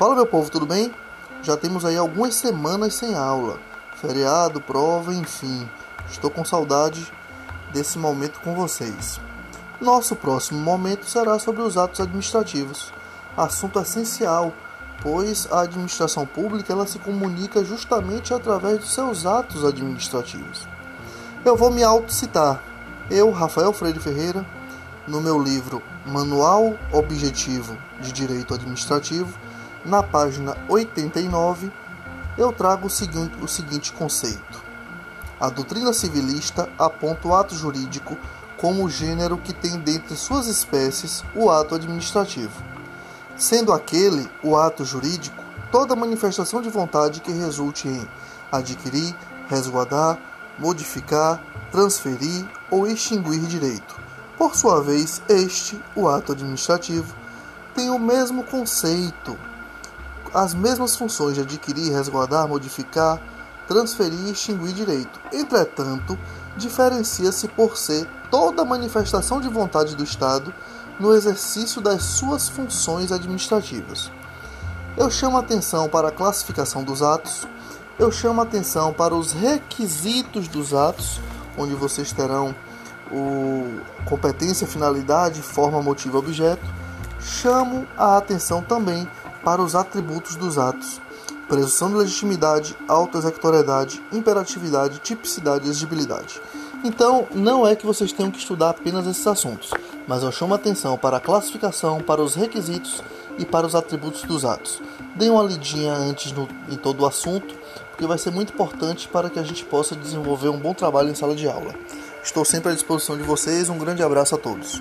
Fala meu povo, tudo bem? Já temos aí algumas semanas sem aula, feriado, prova, enfim. Estou com saudade desse momento com vocês. Nosso próximo momento será sobre os atos administrativos, assunto essencial, pois a administração pública ela se comunica justamente através dos seus atos administrativos. Eu vou me autocitar. Eu, Rafael Freire Ferreira, no meu livro Manual Objetivo de Direito Administrativo, na página 89, eu trago o seguinte, o seguinte conceito. A doutrina civilista aponta o ato jurídico como o gênero que tem dentre suas espécies o ato administrativo, sendo aquele o ato jurídico toda manifestação de vontade que resulte em adquirir, resguardar, modificar, transferir ou extinguir direito. Por sua vez, este, o ato administrativo, tem o mesmo conceito as mesmas funções de adquirir, resguardar, modificar, transferir e extinguir direito. Entretanto, diferencia-se por ser toda manifestação de vontade do Estado no exercício das suas funções administrativas. Eu chamo atenção para a classificação dos atos, eu chamo atenção para os requisitos dos atos, onde vocês terão o competência, finalidade, forma, motivo, objeto. Chamo a atenção também para os atributos dos atos: presunção de legitimidade, auto-executoriedade, imperatividade, tipicidade e exigibilidade. Então, não é que vocês tenham que estudar apenas esses assuntos, mas eu chamo a atenção para a classificação, para os requisitos e para os atributos dos atos. Deem uma lidinha antes no, em todo o assunto, porque vai ser muito importante para que a gente possa desenvolver um bom trabalho em sala de aula. Estou sempre à disposição de vocês, um grande abraço a todos.